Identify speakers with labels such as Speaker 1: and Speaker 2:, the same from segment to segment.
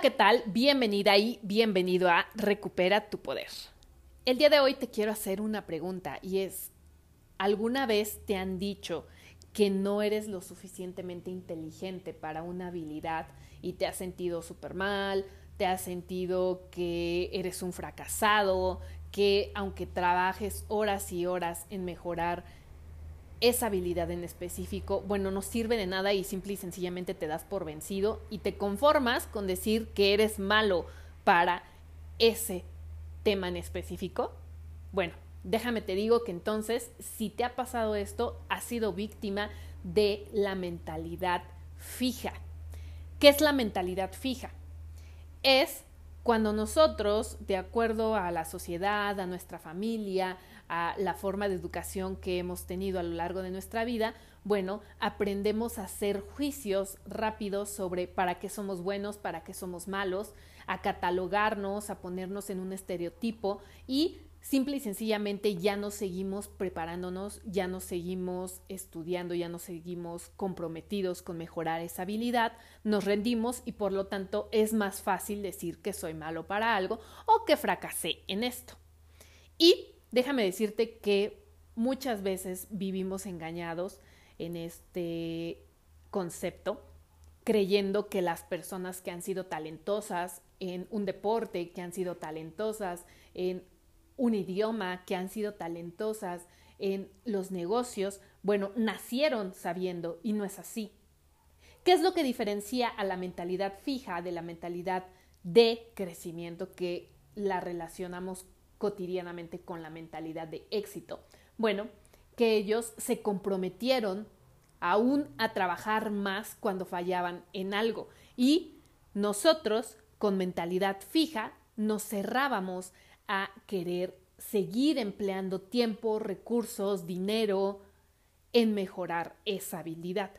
Speaker 1: ¿qué tal? Bienvenida y bienvenido a Recupera tu Poder. El día de hoy te quiero hacer una pregunta y es, ¿alguna vez te han dicho que no eres lo suficientemente inteligente para una habilidad y te has sentido súper mal, te has sentido que eres un fracasado, que aunque trabajes horas y horas en mejorar esa habilidad en específico, bueno, no sirve de nada y simple y sencillamente te das por vencido y te conformas con decir que eres malo para ese tema en específico. Bueno, déjame te digo que entonces, si te ha pasado esto, has sido víctima de la mentalidad fija. ¿Qué es la mentalidad fija? Es cuando nosotros, de acuerdo a la sociedad, a nuestra familia, a la forma de educación que hemos tenido a lo largo de nuestra vida, bueno, aprendemos a hacer juicios rápidos sobre para qué somos buenos, para qué somos malos, a catalogarnos, a ponernos en un estereotipo y simple y sencillamente ya no seguimos preparándonos, ya no seguimos estudiando, ya no seguimos comprometidos con mejorar esa habilidad, nos rendimos y por lo tanto es más fácil decir que soy malo para algo o que fracasé en esto. Y déjame decirte que muchas veces vivimos engañados en este concepto, creyendo que las personas que han sido talentosas en un deporte, que han sido talentosas en un idioma, que han sido talentosas en los negocios, bueno, nacieron sabiendo y no es así. ¿Qué es lo que diferencia a la mentalidad fija de la mentalidad de crecimiento que la relacionamos cotidianamente con la mentalidad de éxito? Bueno, que ellos se comprometieron aún a trabajar más cuando fallaban en algo y nosotros con mentalidad fija nos cerrábamos a querer seguir empleando tiempo, recursos, dinero en mejorar esa habilidad.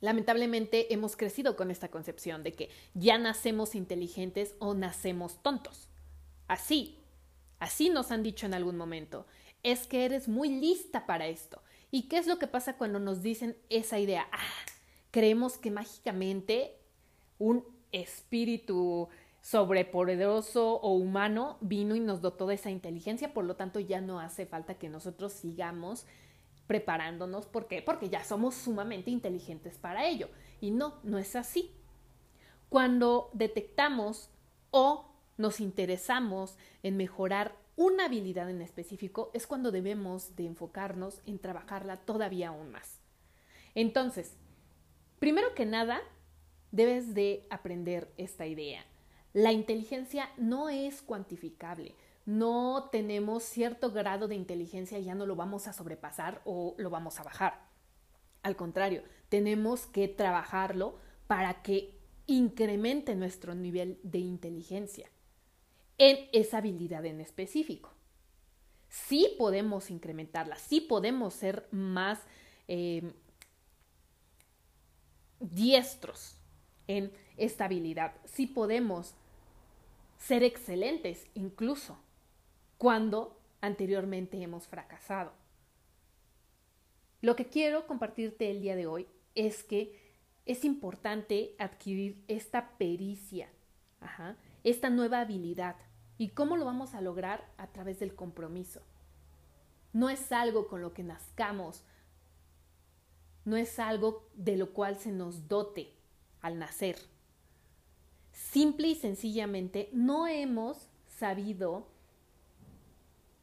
Speaker 1: Lamentablemente hemos crecido con esta concepción de que ya nacemos inteligentes o nacemos tontos. Así, Así nos han dicho en algún momento. Es que eres muy lista para esto. ¿Y qué es lo que pasa cuando nos dicen esa idea? Ah, creemos que mágicamente un espíritu sobrepoderoso o humano vino y nos dotó de esa inteligencia, por lo tanto ya no hace falta que nosotros sigamos preparándonos. ¿Por qué? Porque ya somos sumamente inteligentes para ello. Y no, no es así. Cuando detectamos o nos interesamos en mejorar una habilidad en específico, es cuando debemos de enfocarnos en trabajarla todavía aún más. Entonces, primero que nada, debes de aprender esta idea. La inteligencia no es cuantificable. No tenemos cierto grado de inteligencia y ya no lo vamos a sobrepasar o lo vamos a bajar. Al contrario, tenemos que trabajarlo para que incremente nuestro nivel de inteligencia en esa habilidad en específico. Sí podemos incrementarla, sí podemos ser más eh, diestros en esta habilidad, sí podemos ser excelentes incluso cuando anteriormente hemos fracasado. Lo que quiero compartirte el día de hoy es que es importante adquirir esta pericia, esta nueva habilidad ¿Y cómo lo vamos a lograr? A través del compromiso. No es algo con lo que nazcamos, no es algo de lo cual se nos dote al nacer. Simple y sencillamente no hemos sabido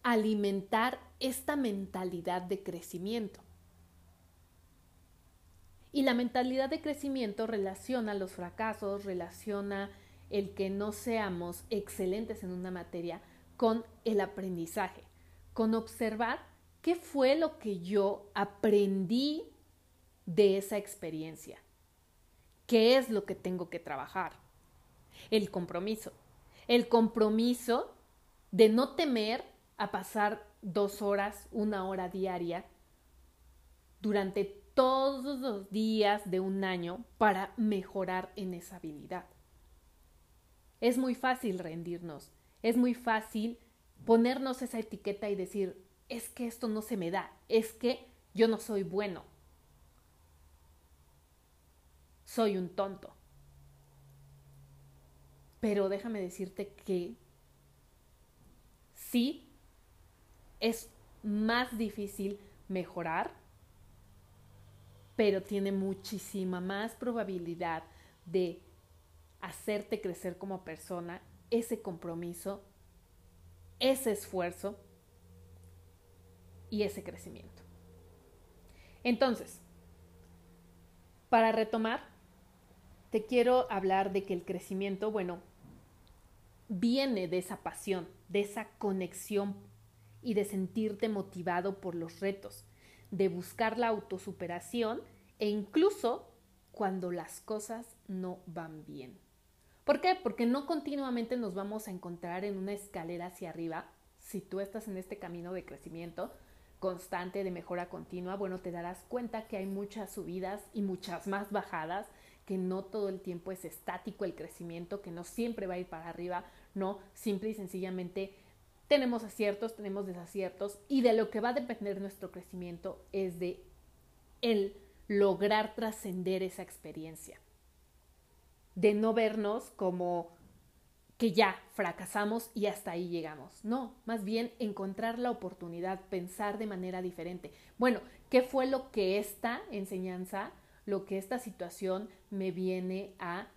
Speaker 1: alimentar esta mentalidad de crecimiento. Y la mentalidad de crecimiento relaciona los fracasos, relaciona el que no seamos excelentes en una materia con el aprendizaje, con observar qué fue lo que yo aprendí de esa experiencia, qué es lo que tengo que trabajar. El compromiso, el compromiso de no temer a pasar dos horas, una hora diaria durante todos los días de un año para mejorar en esa habilidad. Es muy fácil rendirnos, es muy fácil ponernos esa etiqueta y decir, es que esto no se me da, es que yo no soy bueno, soy un tonto. pero déjame decirte que sí es más difícil mejorar, pero tiene muchísima más probabilidad de hacerte crecer como persona, ese compromiso, ese esfuerzo y ese crecimiento. Entonces, para retomar, te quiero hablar de que el crecimiento, bueno, viene de esa pasión, de esa conexión y de sentirte motivado por los retos, de buscar la autosuperación e incluso cuando las cosas no van bien. ¿Por qué? Porque no continuamente nos vamos a encontrar en una escalera hacia arriba. Si tú estás en este camino de crecimiento constante, de mejora continua, bueno, te darás cuenta que hay muchas subidas y muchas más bajadas, que no todo el tiempo es estático el crecimiento, que no siempre va a ir para arriba, no, simple y sencillamente tenemos aciertos, tenemos desaciertos y de lo que va a depender nuestro crecimiento es de el lograr trascender esa experiencia, de no vernos como que ya fracasamos y hasta ahí llegamos. No, más bien encontrar la oportunidad, pensar de manera diferente. Bueno, ¿qué fue lo que esta enseñanza, lo que esta situación me viene a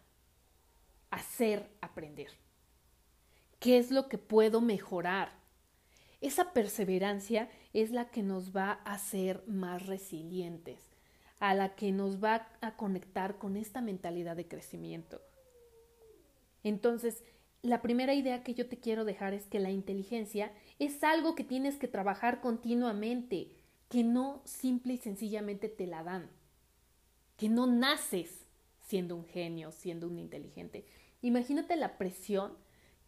Speaker 1: hacer aprender? ¿Qué es lo que puedo mejorar? Esa perseverancia es la que nos va a hacer más resilientes, a la que nos va a conectar con esta mentalidad de crecimiento. Entonces, la primera idea que yo te quiero dejar es que la inteligencia es algo que tienes que trabajar continuamente, que no simple y sencillamente te la dan, que no naces siendo un genio, siendo un inteligente. Imagínate la presión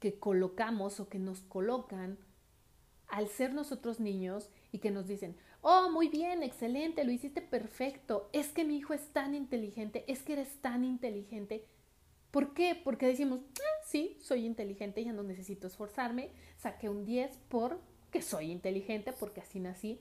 Speaker 1: que colocamos o que nos colocan al ser nosotros niños y que nos dicen, oh, muy bien, excelente, lo hiciste perfecto, es que mi hijo es tan inteligente, es que eres tan inteligente. ¿Por qué? Porque decimos, ah, sí, soy inteligente, ya no necesito esforzarme, saqué un 10 porque soy inteligente, porque así nací.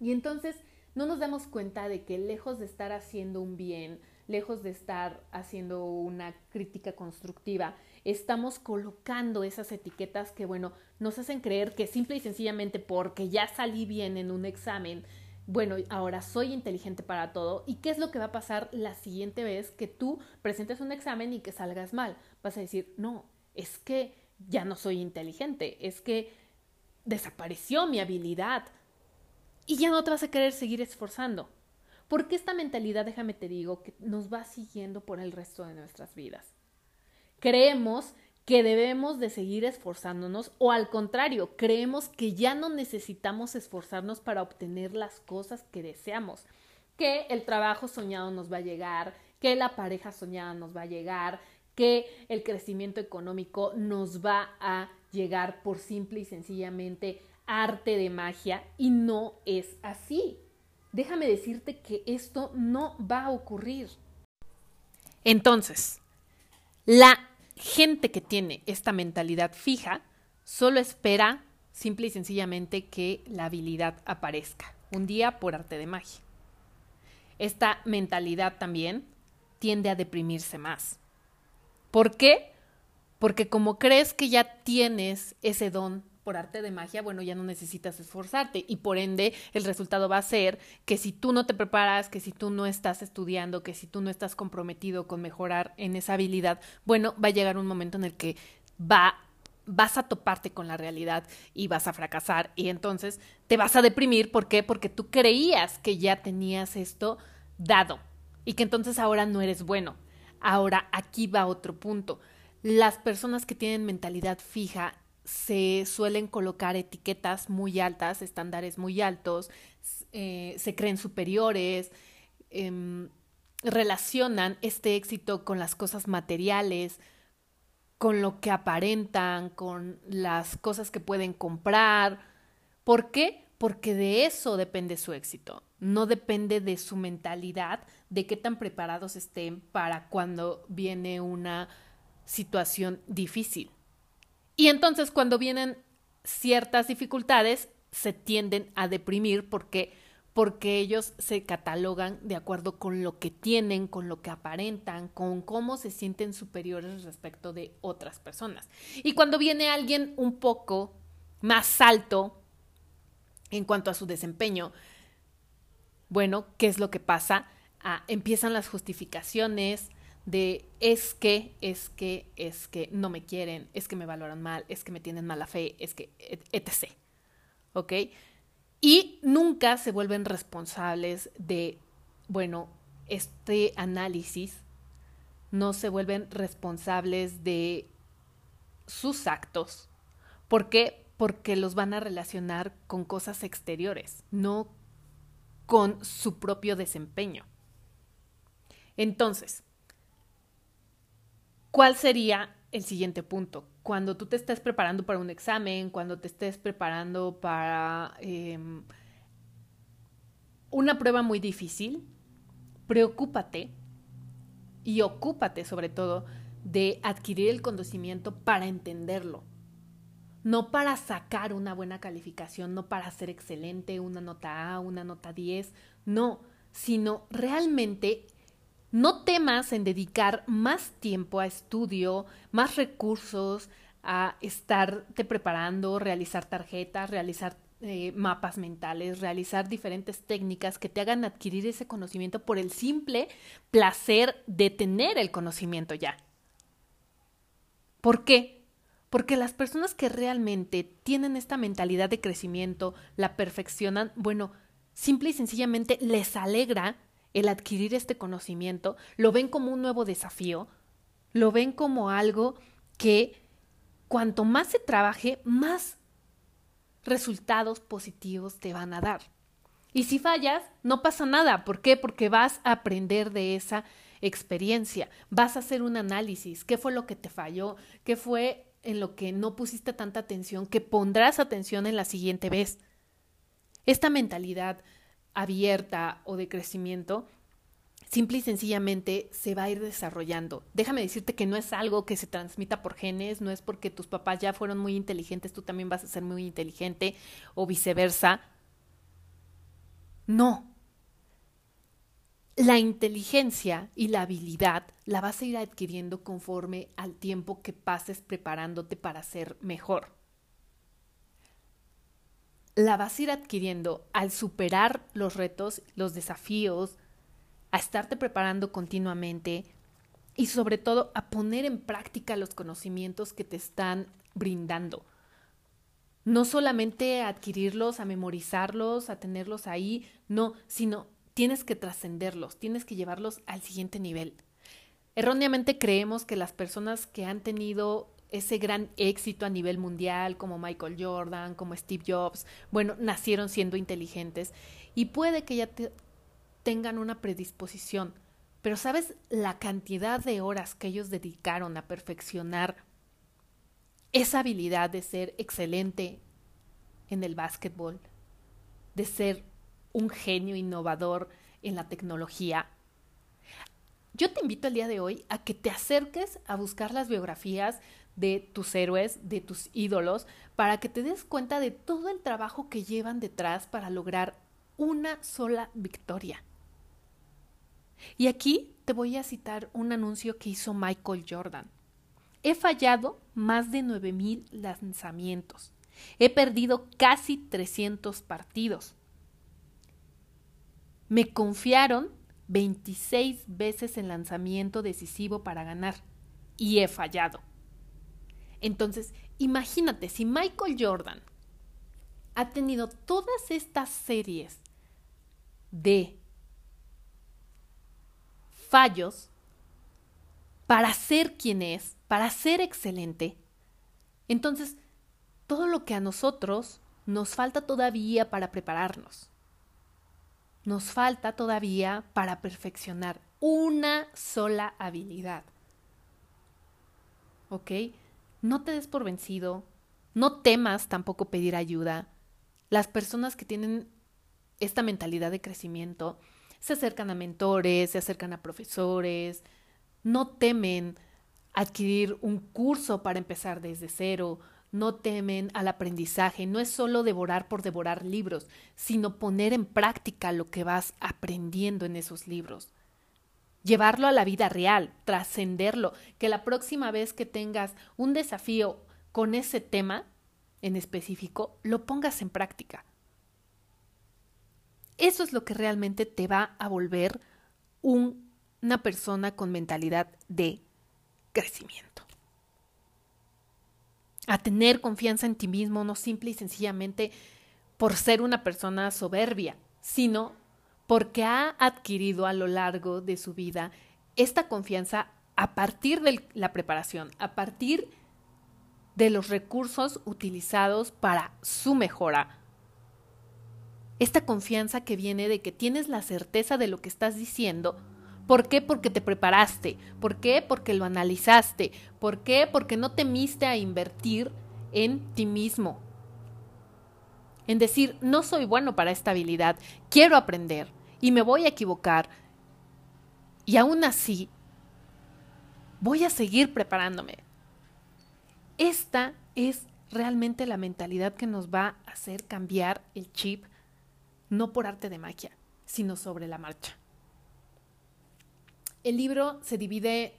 Speaker 1: Y entonces no nos damos cuenta de que lejos de estar haciendo un bien, lejos de estar haciendo una crítica constructiva, estamos colocando esas etiquetas que, bueno, nos hacen creer que simple y sencillamente porque ya salí bien en un examen, bueno, ahora soy inteligente para todo. ¿Y qué es lo que va a pasar la siguiente vez que tú presentes un examen y que salgas mal? Vas a decir, no, es que ya no soy inteligente, es que desapareció mi habilidad y ya no te vas a querer seguir esforzando. Porque esta mentalidad, déjame te digo, que nos va siguiendo por el resto de nuestras vidas. Creemos que debemos de seguir esforzándonos o al contrario, creemos que ya no necesitamos esforzarnos para obtener las cosas que deseamos, que el trabajo soñado nos va a llegar, que la pareja soñada nos va a llegar, que el crecimiento económico nos va a llegar por simple y sencillamente arte de magia y no es así. Déjame decirte que esto no va a ocurrir. Entonces, la gente que tiene esta mentalidad fija solo espera simple y sencillamente que la habilidad aparezca, un día por arte de magia. Esta mentalidad también tiende a deprimirse más. ¿Por qué? Porque como crees que ya tienes ese don por arte de magia, bueno, ya no necesitas esforzarte y por ende el resultado va a ser que si tú no te preparas, que si tú no estás estudiando, que si tú no estás comprometido con mejorar en esa habilidad, bueno, va a llegar un momento en el que va vas a toparte con la realidad y vas a fracasar y entonces te vas a deprimir, ¿por qué? Porque tú creías que ya tenías esto dado y que entonces ahora no eres bueno. Ahora aquí va otro punto. Las personas que tienen mentalidad fija se suelen colocar etiquetas muy altas, estándares muy altos, eh, se creen superiores, em, relacionan este éxito con las cosas materiales, con lo que aparentan, con las cosas que pueden comprar. ¿Por qué? Porque de eso depende su éxito, no depende de su mentalidad, de qué tan preparados estén para cuando viene una situación difícil. Y entonces cuando vienen ciertas dificultades, se tienden a deprimir porque porque ellos se catalogan de acuerdo con lo que tienen, con lo que aparentan, con cómo se sienten superiores respecto de otras personas. Y cuando viene alguien un poco más alto en cuanto a su desempeño, bueno, ¿qué es lo que pasa? Ah, empiezan las justificaciones de es que, es que, es que no me quieren, es que me valoran mal, es que me tienen mala fe, es que, etc. ¿Ok? Y nunca se vuelven responsables de, bueno, este análisis, no se vuelven responsables de sus actos. ¿Por qué? Porque los van a relacionar con cosas exteriores, no con su propio desempeño. Entonces, ¿cuál sería el siguiente punto? Cuando tú te estés preparando para un examen, cuando te estés preparando para em, una prueba muy difícil, preocúpate y ocúpate sobre todo de adquirir el conocimiento para entenderlo no para sacar una buena calificación, no para ser excelente, una nota A, una nota 10, no, sino realmente no temas en dedicar más tiempo a estudio, más recursos, a estarte preparando, realizar tarjetas, realizar eh, mapas mentales, realizar diferentes técnicas que te hagan adquirir ese conocimiento por el simple placer de tener el conocimiento ya. ¿Por qué? Porque las personas que realmente tienen esta mentalidad de crecimiento, la perfeccionan, bueno, simple y sencillamente les alegra el adquirir este conocimiento, lo ven como un nuevo desafío, lo ven como algo que cuanto más se trabaje, más resultados positivos te van a dar. Y si fallas, no pasa nada. ¿Por qué? Porque vas a aprender de esa experiencia, vas a hacer un análisis, qué fue lo que te falló, qué fue en lo que no pusiste tanta atención que pondrás atención en la siguiente vez. Esta mentalidad abierta o de crecimiento simple y sencillamente se va a ir desarrollando. Déjame decirte que no es algo que se transmita por genes, no es porque tus papás ya fueron muy inteligentes, tú también vas a ser muy inteligente o viceversa. No, la inteligencia y la habilidad la vas a ir adquiriendo conforme al tiempo que pases preparándote para ser mejor. La vas a ir adquiriendo al superar los retos, los desafíos, a estarte preparando continuamente y sobre todo a poner en práctica los conocimientos que te están brindando. No solamente adquirirlos, a memorizarlos, a tenerlos ahí, no, sino tienes que trascenderlos, tienes que llevarlos al siguiente nivel. Erróneamente creemos que las personas que han tenido ese gran éxito a nivel mundial, como Michael Jordan, como Steve Jobs, bueno, nacieron siendo inteligentes y puede que ya tengan una predisposición, pero ¿sabes la cantidad de horas que ellos dedicaron a perfeccionar esa habilidad de ser excelente en el básquetbol, de ser un genio innovador en la tecnología. Yo te invito el día de hoy a que te acerques a buscar las biografías de tus héroes, de tus ídolos, para que te des cuenta de todo el trabajo que llevan detrás para lograr una sola victoria. Y aquí te voy a citar un anuncio que hizo Michael Jordan. He fallado más de 9.000 lanzamientos. He perdido casi 300 partidos. Me confiaron 26 veces el lanzamiento decisivo para ganar y he fallado. Entonces, imagínate, si Michael Jordan ha tenido todas estas series de fallos para ser quien es, para ser excelente, entonces todo lo que a nosotros nos falta todavía para prepararnos nos falta todavía para perfeccionar una sola habilidad. ¿Ok? No te des por vencido, no temas tampoco pedir ayuda. Las personas que tienen esta mentalidad de crecimiento se acercan a mentores, se acercan a profesores, no temen adquirir un curso para empezar desde cero, no temen al aprendizaje. No es solo devorar por devorar libros, sino poner en práctica lo que vas aprendiendo en esos libros. Llevarlo a la vida real, trascenderlo, que la próxima vez que tengas un desafío con ese tema en específico, lo pongas en práctica. Eso es lo que realmente te va a volver una persona con mentalidad de crecimiento a tener confianza en ti mismo, no simple y sencillamente por ser una persona soberbia, sino porque ha adquirido a lo largo de su vida esta confianza a partir de la preparación, a partir de los recursos utilizados para su mejora. Esta confianza que viene de que tienes la certeza de lo que estás diciendo, ¿Por qué? Porque te preparaste. ¿Por qué? Porque lo analizaste. ¿Por qué? Porque no temiste a invertir en ti mismo. En decir, no soy bueno para esta habilidad, quiero aprender y me voy a equivocar. Y aún así, voy a seguir preparándome. Esta es realmente la mentalidad que nos va a hacer cambiar el chip, no por arte de magia, sino sobre la marcha. El libro se divide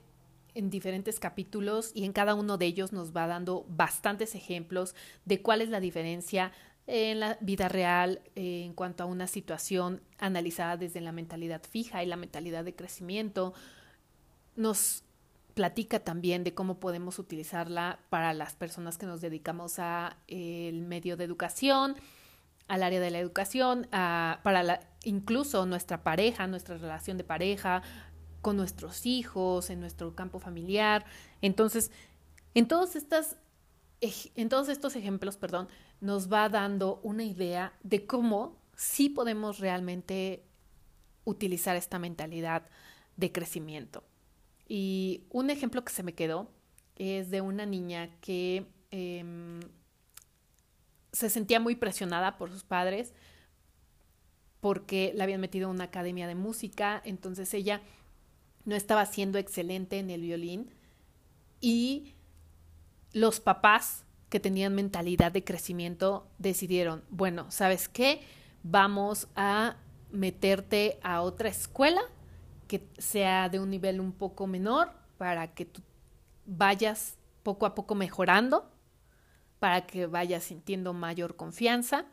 Speaker 1: en diferentes capítulos y en cada uno de ellos nos va dando bastantes ejemplos de cuál es la diferencia en la vida real eh, en cuanto a una situación analizada desde la mentalidad fija y la mentalidad de crecimiento. Nos platica también de cómo podemos utilizarla para las personas que nos dedicamos a el medio de educación, al área de la educación, para la, incluso nuestra pareja, nuestra relación de pareja, con nuestros hijos, en nuestro campo familiar. Entonces, en todos, estas, en todos estos ejemplos, perdón, nos va dando una idea de cómo sí podemos realmente utilizar esta mentalidad de crecimiento. Y un ejemplo que se me quedó es de una niña que em, se sentía muy presionada por sus padres porque la habían metido a una academia de música, entonces ella no estaba siendo excelente en el violín y los papás que tenían mentalidad de crecimiento decidieron, bueno, ¿sabes qué? Vamos a meterte a otra escuela que sea de un nivel un poco menor para que tú vayas poco a poco mejorando, para que vayas sintiendo mayor confianza.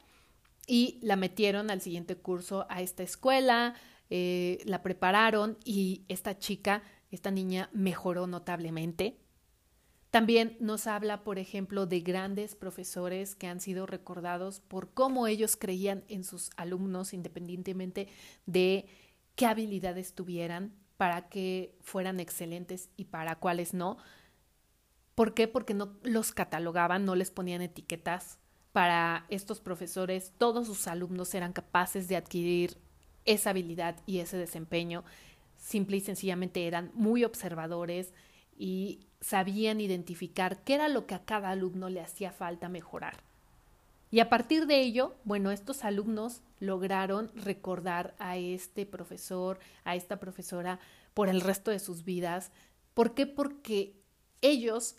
Speaker 1: Y la metieron al siguiente curso a esta escuela, eh, la prepararon y esta chica, esta niña mejoró notablemente. También nos habla, por ejemplo, de grandes profesores que han sido recordados por cómo ellos creían en sus alumnos, independientemente de qué habilidades tuvieran para que fueran excelentes y para cuáles no. ¿Por qué? Porque no los catalogaban, no les ponían etiquetas. Para estos profesores, todos sus alumnos eran capaces de adquirir esa habilidad y ese desempeño. Simple y sencillamente eran muy observadores y sabían identificar qué era lo que a cada alumno le hacía falta mejorar. Y a partir de ello, bueno, estos alumnos lograron recordar a este profesor, a esta profesora por el resto de sus vidas. ¿Por qué? Porque ellos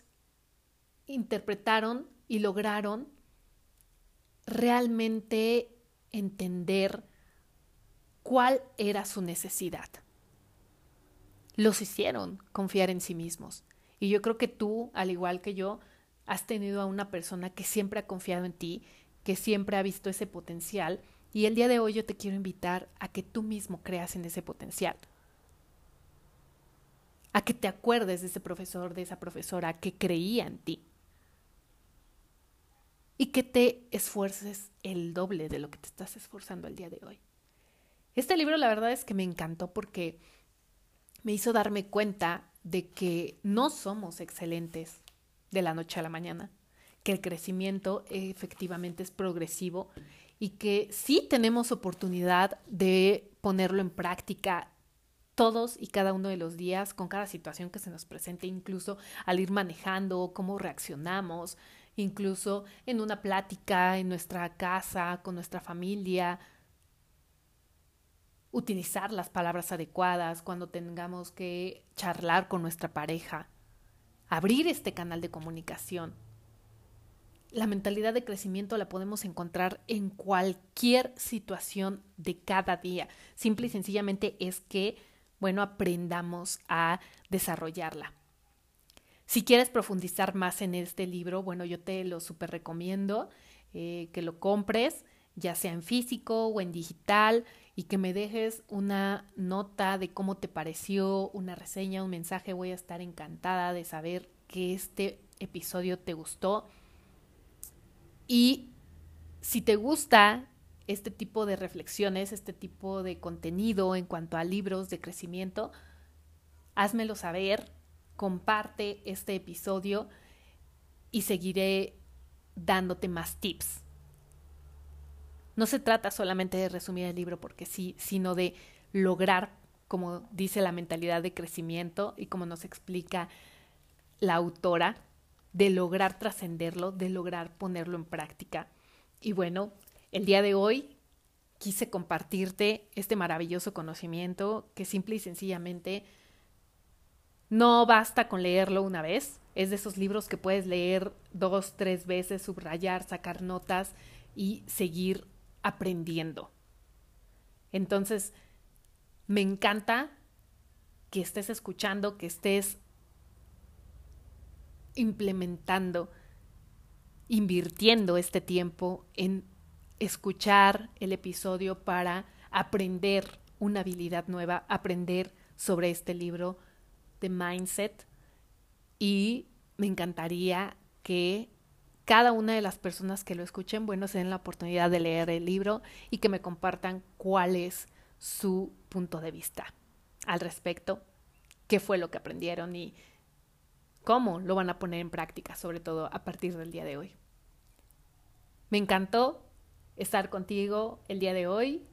Speaker 1: interpretaron y lograron realmente entender cuál era su necesidad. Los hicieron confiar en sí mismos. Y yo creo que tú, al igual que yo, has tenido a una persona que siempre ha confiado en ti, que siempre ha visto ese potencial. Y el día de hoy yo te quiero invitar a que tú mismo creas en ese potencial. A que te acuerdes de ese profesor, de esa profesora que creía en ti. Y que te esfuerces el doble de lo que te estás esforzando el día de hoy. Este libro la verdad es que me encantó porque me hizo darme cuenta de que no somos excelentes de la noche a la mañana, que el crecimiento efectivamente es progresivo y que sí tenemos oportunidad de ponerlo en práctica todos y cada uno de los días con cada situación que se nos presente, incluso al ir manejando, cómo reaccionamos, incluso en una plática en nuestra casa, con nuestra familia, utilizar las palabras adecuadas cuando tengamos que charlar con nuestra pareja, abrir este canal de comunicación. la mentalidad de crecimiento la podemos encontrar en cualquier situación de cada día. Simple y sencillamente es que, bueno, aprendamos a desarrollarla. Si quieres profundizar más en este libro, bueno, yo te lo súper recomiendo eh, que lo compres, ya sea en físico o en digital, y que me dejes una nota de cómo te pareció, una reseña, un mensaje. Voy a estar encantada de saber que este episodio te gustó. Y si te gusta este tipo de reflexiones, este tipo de contenido en cuanto a libros de crecimiento, házmelo saber, comparte este episodio y seguiré dándote más tips. No se trata solamente de resumir el libro porque sí, sino de lograr, como dice la mentalidad de crecimiento y como nos explica la autora, de lograr trascenderlo, de lograr ponerlo en práctica. Y bueno, el día de hoy quise compartirte este maravilloso conocimiento que simple y sencillamente no basta con leerlo una vez, es de esos libros que puedes leer dos, tres veces, subrayar, sacar notas y seguir aprendiendo. Entonces, me encanta que estés escuchando, que estés implementando, invirtiendo este tiempo en escuchar el episodio para aprender una habilidad nueva, aprender sobre este libro de mindset y me encantaría que cada una de las personas que lo escuchen, bueno, se den la oportunidad de leer el libro y que me compartan cuál es su punto de vista al respecto, qué fue lo que aprendieron y cómo lo van a poner en práctica, sobre todo a partir del día de hoy. Me encantó estar contigo el día de hoy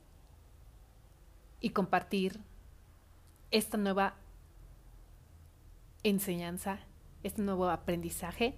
Speaker 1: y compartir esta nueva enseñanza, este nuevo aprendizaje